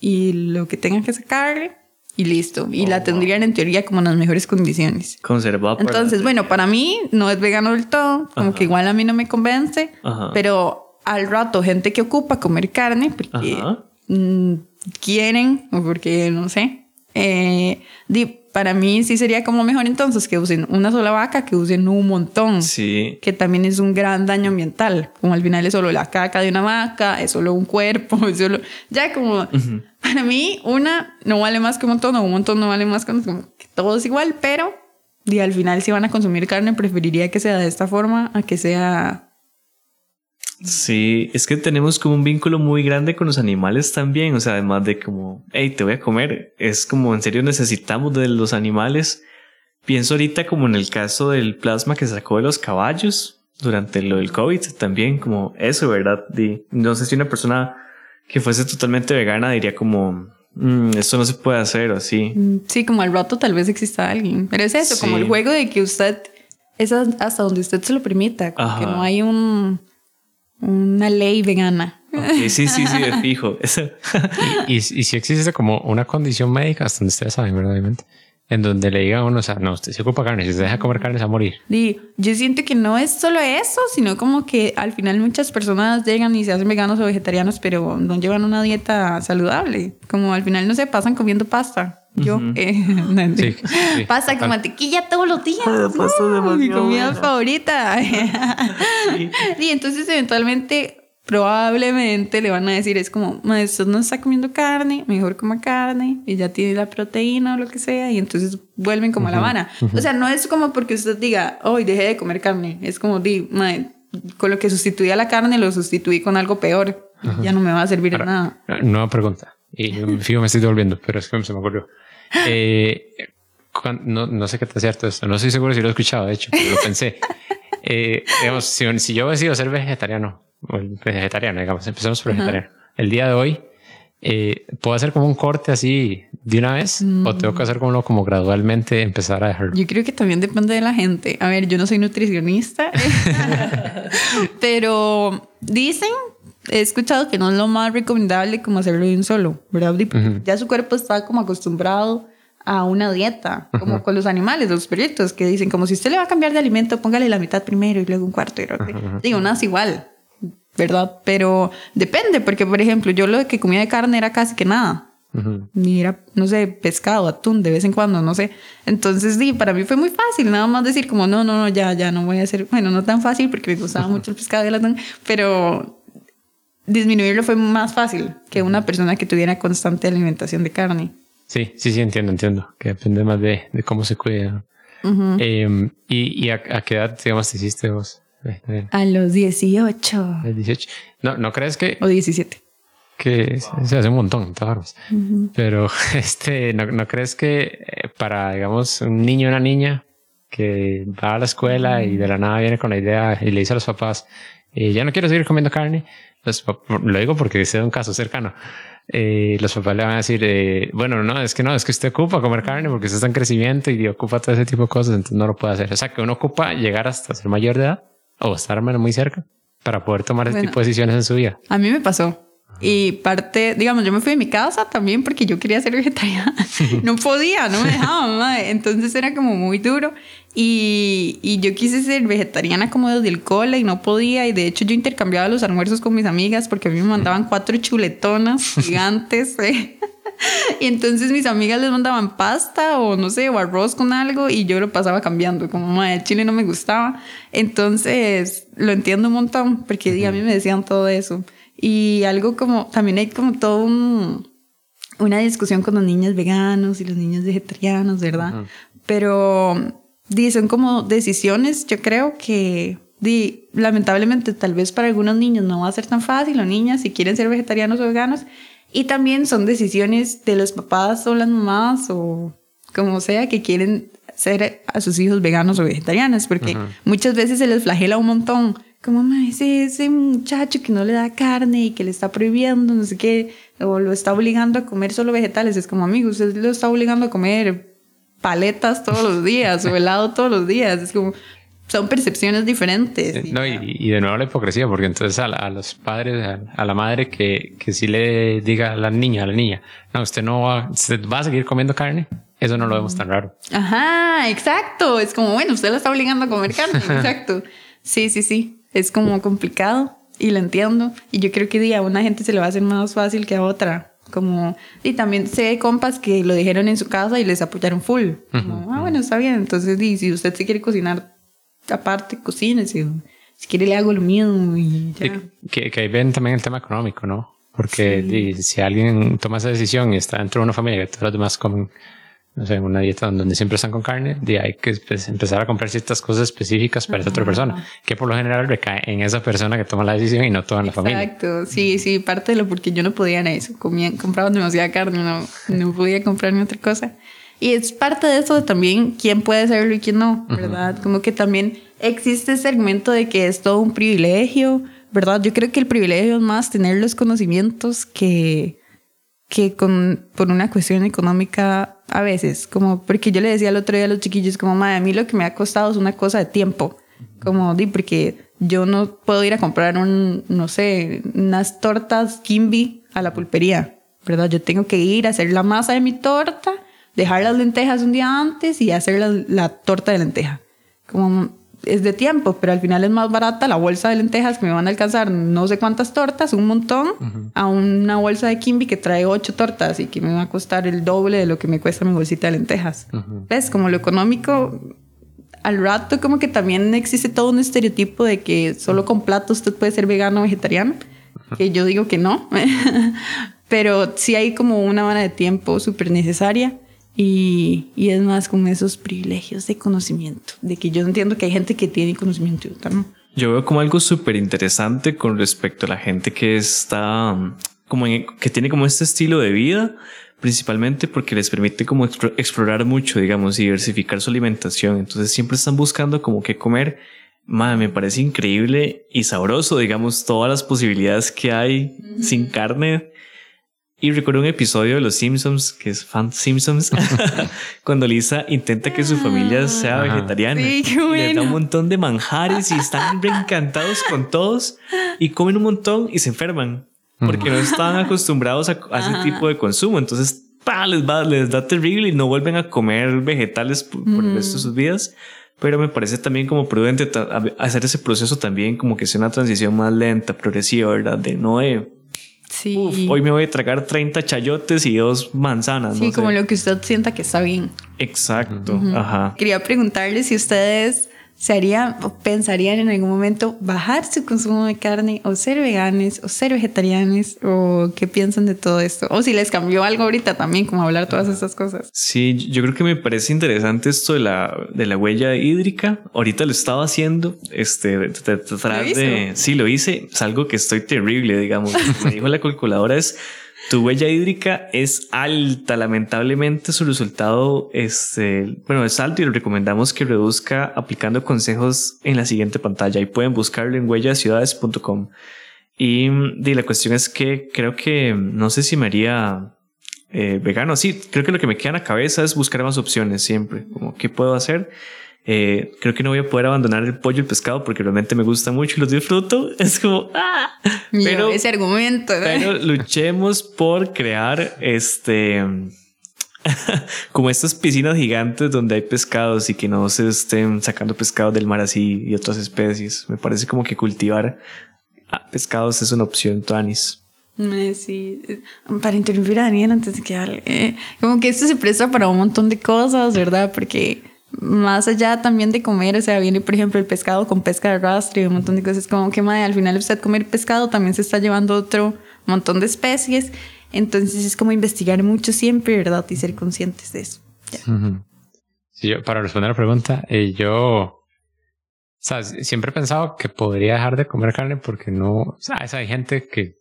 B: y lo que tengan que sacarle y listo. Y
C: Oh,
B: la
C: wow.
B: tendrían en teoría como en las mejores condiciones.
C: Conservado para-
B: Entonces, bueno, para mí no es vegano del todo, como
C: Ajá.
B: que igual a mí no me convence,
C: Ajá.
B: pero al rato gente que ocupa comer carne porque mm, quieren o porque no sé, eh, di- para mí sí sería como mejor entonces que usen una sola vaca, que usen un montón
C: Sí.
B: que también es un gran daño ambiental. Como al final es solo la caca de una vaca, es solo un cuerpo, [LAUGHS] es solo... Ya como... Para mí, una no vale más que un montón, o un montón no vale más que, como que todo es igual, pero y al final si van a consumir carne, preferiría que sea de esta forma a que sea...
C: Sí, es que tenemos como un vínculo muy grande con los animales también, o sea, además de como, hey, te voy a comer, es como en serio necesitamos de los animales. Pienso ahorita como en el caso del plasma que sacó de los caballos, durante lo del COVID también, como eso, ¿verdad? Di- no sé si una persona que fuese totalmente vegana diría como, "Mm, esto no se puede hacer o así.
B: Mm, Sí, como al rato tal vez exista alguien. Pero es eso, como el juego de que usted es hasta donde usted se lo permita, como que no hay un una ley vegana.
C: Ok, sí, sí, sí, de fijo. Eso.
D: Y, y si existe como una condición médica, hasta donde ustedes saben, ¿verdad? obviamente, en donde le digan a uno, o sea, no, usted se ocupa carne, si usted deja comer carne, se va a morir.
B: Di, yo siento que no es solo eso, sino como que al final muchas personas llegan y se hacen veganos o vegetarianos, pero no llevan una dieta saludable. Como al final no se pasan comiendo pasta. Yo, eh, [LAUGHS] no,
D: Sí, sí,
B: pasta con mantequilla todos los días. ¡Uh! mi comida
C: buena.
B: favorita. [LAUGHS] Y entonces eventualmente probablemente le van a decir es como, "Ma, usted no está comiendo carne, mejor coma carne y ya tiene la proteína o lo que sea y entonces vuelven como a la vana. O sea, no es como porque usted diga, hoy dejé de comer carne, es como, di, "Ma, con lo que sustituía la carne lo sustituí con algo peor, ya no me va a servir de nada.
D: Nueva pregunta. Y yo me fijo, me estoy devolviendo, pero es que se me ocurrió. Eh, no, no sé qué tan cierto esto. No estoy seguro si lo he escuchado, de hecho, pero lo pensé. [LAUGHS] Eh, digamos, si, si yo decido ser vegetariano, vegetariano, digamos, empezamos por vegetariano. El día de hoy, eh, ¿puedo hacer como un corte así de una vez? ¿O tengo que hacer como, como gradualmente empezar a dejarlo?
B: Yo creo que también depende de la gente. A ver, yo no soy nutricionista, [LAUGHS] [LAUGHS] pero dicen, he escuchado que no es lo más recomendable como hacerlo de un solo, ¿verdad? Porque Ya su cuerpo está como acostumbrado a una dieta, como con los animales, los perritos, que dicen como si usted le va a cambiar de alimento, póngale la mitad primero y luego un cuarto. Y luego- Digo, no es igual, ¿verdad? Pero depende, porque por ejemplo, yo lo que comía de carne era casi que nada. Ni era, no sé, pescado, atún, de vez en cuando, no sé. Entonces, sí, para mí fue muy fácil, nada más decir como, no, no, no, ya, ya, no voy a hacer, bueno, no tan fácil porque me gustaba mucho el pescado y el atún, pero disminuirlo fue más fácil que una persona que tuviera constante alimentación de carne.
D: Sí, sí, sí, entiendo, entiendo. Que depende más de, de cómo se cuida. ¿no? Eh, ¿Y, y a, a qué edad, digamos, te hiciste vos? vegetariano?
B: A los 18
D: ¿A los 18. No, ¿no crees que,
B: o 17.
D: que se- se hace un montón, todas formas? Pero, [LAUGHS] este, ¿no, no crees que eh, para, digamos, un niño o una niña que va a la escuela y de la nada viene con la idea y le dice a los papás, eh, ya no quiero seguir comiendo carne? Los pap- lo digo porque de un caso cercano. Eh, los papás le van a decir, eh, bueno, no, es que no, es que usted ocupa comer carne porque usted está en crecimiento y ocupa todo ese tipo de cosas, entonces no lo puede hacer. O sea, que uno ocupa llegar hasta ser mayor de edad o estar muy cerca para poder tomar ese
B: Bueno.
D: tipo de decisiones en su vida.
B: A mí me pasó. Y parte, digamos, yo me fui de mi casa también porque yo quería ser vegetariana. [LAUGHS] no podía, no me dejaban, mae. Entonces era como muy duro. Y, y yo quise ser vegetariana como desde el cole y no podía. Y de hecho yo intercambiaba los almuerzos con mis amigas porque a mí me mandaban cuatro chuletonas [LAUGHS] gigantes. eh. Y entonces mis amigas les mandaban pasta o no sé, o arroz con algo y yo lo pasaba cambiando, como "Mae, el chile no me gustaba. Entonces lo entiendo un montón porque a mí me decían todo eso. Y algo como, también hay como todo un, una discusión con los niños veganos y los niños vegetarianos, ¿verdad? Pero di, son como decisiones, yo creo que di, lamentablemente tal vez para algunos niños no va a ser tan fácil o niñas si quieren ser vegetarianos o veganos. Y también son decisiones de los papás o las mamás o como sea que quieren ser a sus hijos veganos o vegetarianos, porque muchas veces se les flagela un montón. Como, "Ma, ese, ese muchacho que no le da carne y que le está prohibiendo, no sé qué, o lo está obligando a comer solo vegetales. Es como, amigo, usted lo está obligando a comer paletas todos los días o helado todos los días. Es como, son percepciones diferentes. y
D: No, y, y de nuevo la hipocresía, porque entonces a, la- a los padres, a, a la madre que, que sí le diga a la niña, a la niña, no, usted no va, usted va a seguir comiendo carne, eso no lo vemos tan raro.
B: Ajá, exacto. Es como, bueno, usted la está obligando a comer carne. [LAUGHS] Exacto. Sí, sí, sí. Es como complicado y lo entiendo. Y yo creo que a una gente se le va a hacer más fácil que a otra. Como, y también sé de compas que lo dijeron en su casa y les apoyaron full. Como, ah, bueno, está bien. Entonces, di, si usted se quiere cocinar aparte, cocínese. Si quiere, le hago lo mismo y ya.
D: Y Que, que ahí ven también el tema económico, ¿no? Porque si alguien toma esa decisión y está dentro de una familia que todos los demás comen, no sé, una dieta donde siempre están con carne, di, hay que pues, empezar a comprar ciertas cosas específicas para esa otra persona, que por lo general recae en esa persona que toma la decisión y no toda la familia.
B: Exacto, sí, sí, parte de lo porque yo no podía en eso, comía, compraba demasiada carne, no, no podía comprarme otra cosa. Y es parte de eso de también quién puede hacerlo y quién no, ¿verdad? Como que también existe ese argumento de que es todo un privilegio, ¿verdad? Yo creo que el privilegio es más tener los conocimientos que, que con, por una cuestión económica a veces, como porque yo le decía el otro día a los chiquillos, como, madre, a mí lo que me ha costado es una cosa de tiempo, como, di, porque yo no puedo ir a comprar un, no sé, unas tortas Kimby a la pulpería, ¿verdad? Yo tengo que ir a hacer la masa de mi torta, dejar las lentejas un día antes y hacer la, la torta de lenteja. Como es de tiempo, pero al final es más barata la bolsa de lentejas que me van a alcanzar no sé cuántas tortas, un montón, a una bolsa de Kimby que trae ocho tortas y que me va a costar el doble de lo que me cuesta mi bolsita de lentejas. ¿Ves? Como lo económico, al rato como que también existe todo un estereotipo de que solo con plato usted puede ser vegano o vegetariano, que yo digo que no, [LAUGHS] pero sí hay como una vara de tiempo súper necesaria. Y, y, es más como esos privilegios de conocimiento, de que yo entiendo que hay gente que tiene conocimiento y otra no.
C: Yo veo como algo súper interesante con respecto a la gente que está como en, que tiene como este estilo de vida, principalmente porque les permite como explorar mucho, digamos, y diversificar su alimentación. Entonces siempre están buscando como qué comer. Me parece increíble y sabroso, digamos, todas las posibilidades que hay sin carne y recuerdo un episodio de Los Simpsons, que es fan Simpsons, [LAUGHS] cuando Lisa intenta que su familia sea vegetariana.
B: Sí, qué bueno.
C: Y les da un montón de manjares y están encantados con todos y comen un montón y se enferman porque no están acostumbrados a, a ese tipo de consumo. Entonces, pa, les, va, les da terrible y no vuelven a comer vegetales por, por el resto de sus vidas. Pero me parece también como prudente hacer ese proceso también como que sea una transición más lenta, progresiva, ¿verdad? De no de
B: Sí.
C: Uf, hoy me voy a tragar 30 chayotes y dos manzanas.
B: Sí,
C: no
B: como
C: sé.
B: lo que usted sienta que está bien.
C: Exacto. Ajá.
B: Quería preguntarle si ustedes se harían o pensarían en algún momento bajar su consumo de carne o ser veganes o ser vegetarianos o qué piensan de todo esto. O si les cambió algo ahorita también, como hablar todas estas cosas.
C: Sí, yo creo que me parece interesante esto de la, de la huella hídrica. Ahorita lo estaba haciendo, este, tratar de... Sí, lo hice. Es algo que estoy terrible, digamos. [LAUGHS] Me dijo la calculadora es... Tu huella hídrica es alta, lamentablemente su resultado este, bueno, es alto y le recomendamos que reduzca aplicando consejos en la siguiente pantalla y pueden buscarlo en huellaciudades.com. Y, mm, di, la cuestión es que creo que no sé si me haría eh, vegano. Sí, creo que lo que me queda en la cabeza es buscar más opciones siempre. Como, ¿qué puedo hacer? Eh, creo que no voy a poder abandonar el pollo y el pescado porque realmente me gusta mucho y los disfruto. [LAUGHS] Es como, ah,
B: Yo,
C: pero,
B: ese argumento. ¿no?
C: pero [LAUGHS] luchemos por crear este [LAUGHS] como estas piscinas gigantes donde hay pescados y que no se estén sacando pescado del mar así y otras especies. Me parece como que cultivar ah, pescados es una opción, Tuanis.
B: Eh, Sí, para interrumpir a Daniel antes de que hable, eh, como que esto se presta para un montón de cosas, ¿verdad? Porque más allá también de comer, o sea, viene por ejemplo el pescado con pesca de arrastre y un montón de cosas, como que madre, al final usted comer pescado también se está llevando otro montón de especies, entonces es como investigar mucho siempre, ¿verdad? Y ser conscientes de eso.
D: Para responder la pregunta, eh, yo siempre he pensado que podría dejar de comer carne porque no, o sea, es- hay gente que,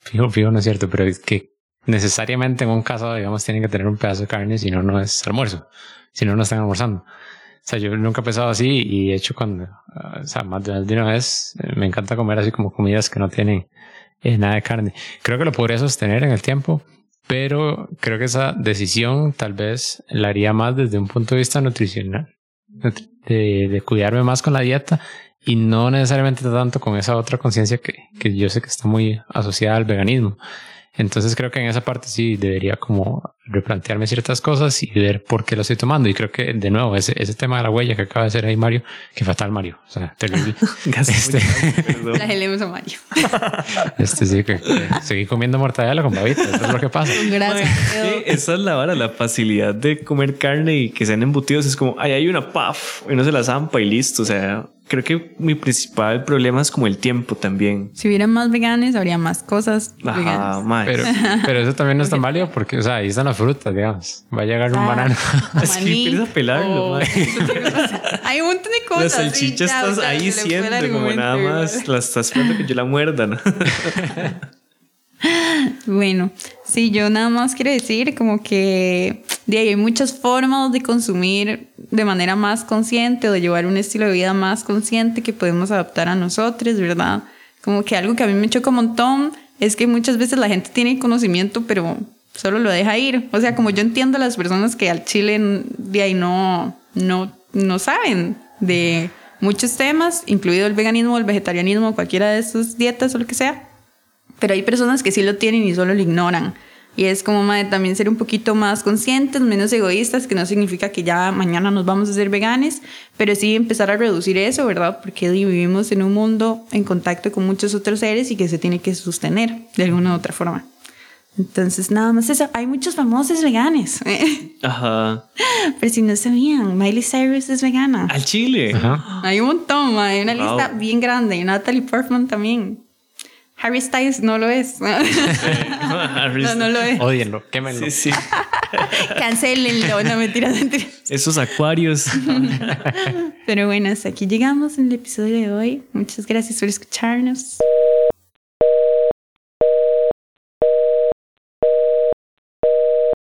D: fijo, fijo, no es cierto, pero es que necesariamente en un caso, digamos, tienen que tener un pedazo de carne, si no, no es almuerzo, si no, no están almorzando. O sea, yo nunca he pensado así y de hecho cuando, ah, o sea, más de una vez, eh, me encanta comer así como comidas que no tienen eh, nada de carne. Creo que lo podría sostener en el tiempo, pero creo que esa decisión tal vez la haría más desde un punto de vista nutricional, nutri- de, de cuidarme más con la dieta y no necesariamente tanto con esa otra conciencia que, que yo sé que está muy asociada al veganismo. Entonces creo que en esa parte sí debería como replantearme ciertas cosas y ver por qué lo estoy tomando. Y creo que de nuevo ese, ese tema de la huella que acaba de hacer ahí Mario, que fatal Mario, o sea, terrible. [LAUGHS] Este-
B: a Mario. [LAUGHS]
D: Este sí, que, que seguí comiendo mortadela con babita, eso es lo que pasa.
B: Gracias.
C: Sí, esa es la vara, la facilidad de comer carne y que sean embutidos. Es como, ay, hay una paf, y no se la zampa y listo. O sea, creo que mi principal problema es como el tiempo también.
B: Si hubieran más veganes, habría más cosas
C: Ajá,
B: veganas.
C: mae.
D: Pero, [LAUGHS] pero eso también no es tan válido porque, o sea, ahí están las frutas, digamos. Va a llegar un
B: Ah,
D: banano. [LAUGHS]
C: Es que empieza a pelarlo,
B: o-
C: mae. [LAUGHS]
B: Hay un montón de
C: La
B: cosas.
C: salchicha
B: sí, ya,
C: estás
B: sea,
C: ahí siendo como nada más. La estás esperando que yo la muerda, ¿no?
B: Bueno, sí, yo nada más quiero decir como que de ahí hay muchas formas de consumir de manera más consciente o de llevar un estilo de vida más consciente que podemos adaptar a nosotros, ¿verdad? Como que algo que a mí me choca un montón es que muchas veces la gente tiene conocimiento, pero solo lo deja ir. O sea, como yo entiendo a las personas que al chile de ahí no, no, no saben de muchos temas, incluido el veganismo, el vegetarianismo, cualquiera de esas dietas o lo que sea. Pero hay personas que sí lo tienen y solo lo ignoran. Y es como madre, también ser un poquito más conscientes, menos egoístas, que no significa que ya mañana nos vamos a ser veganes, pero sí empezar a reducir eso, ¿verdad? Porque vivimos en un mundo en contacto con muchos otros seres y que se tiene que sostener de alguna u otra forma. Entonces, nada más eso. Hay muchos famosos veganes. [LAUGHS]
C: Ajá.
B: Pero si no sabían, Miley Cyrus es vegana.
C: Al chile.
D: Ajá.
B: Hay un montón, ma, hay una
C: Wow.
B: lista bien grande. Y Natalie Portman también. Harry Styles no lo es. [LAUGHS] no, no lo es.
D: Odienlo, quémenlo.
C: Sí, sí. [LAUGHS]
B: Cancelenlo. No, mentiras, mentiras.
C: Esos acuarios.
B: Pero bueno, hasta aquí llegamos en el episodio de hoy. Muchas gracias por escucharnos.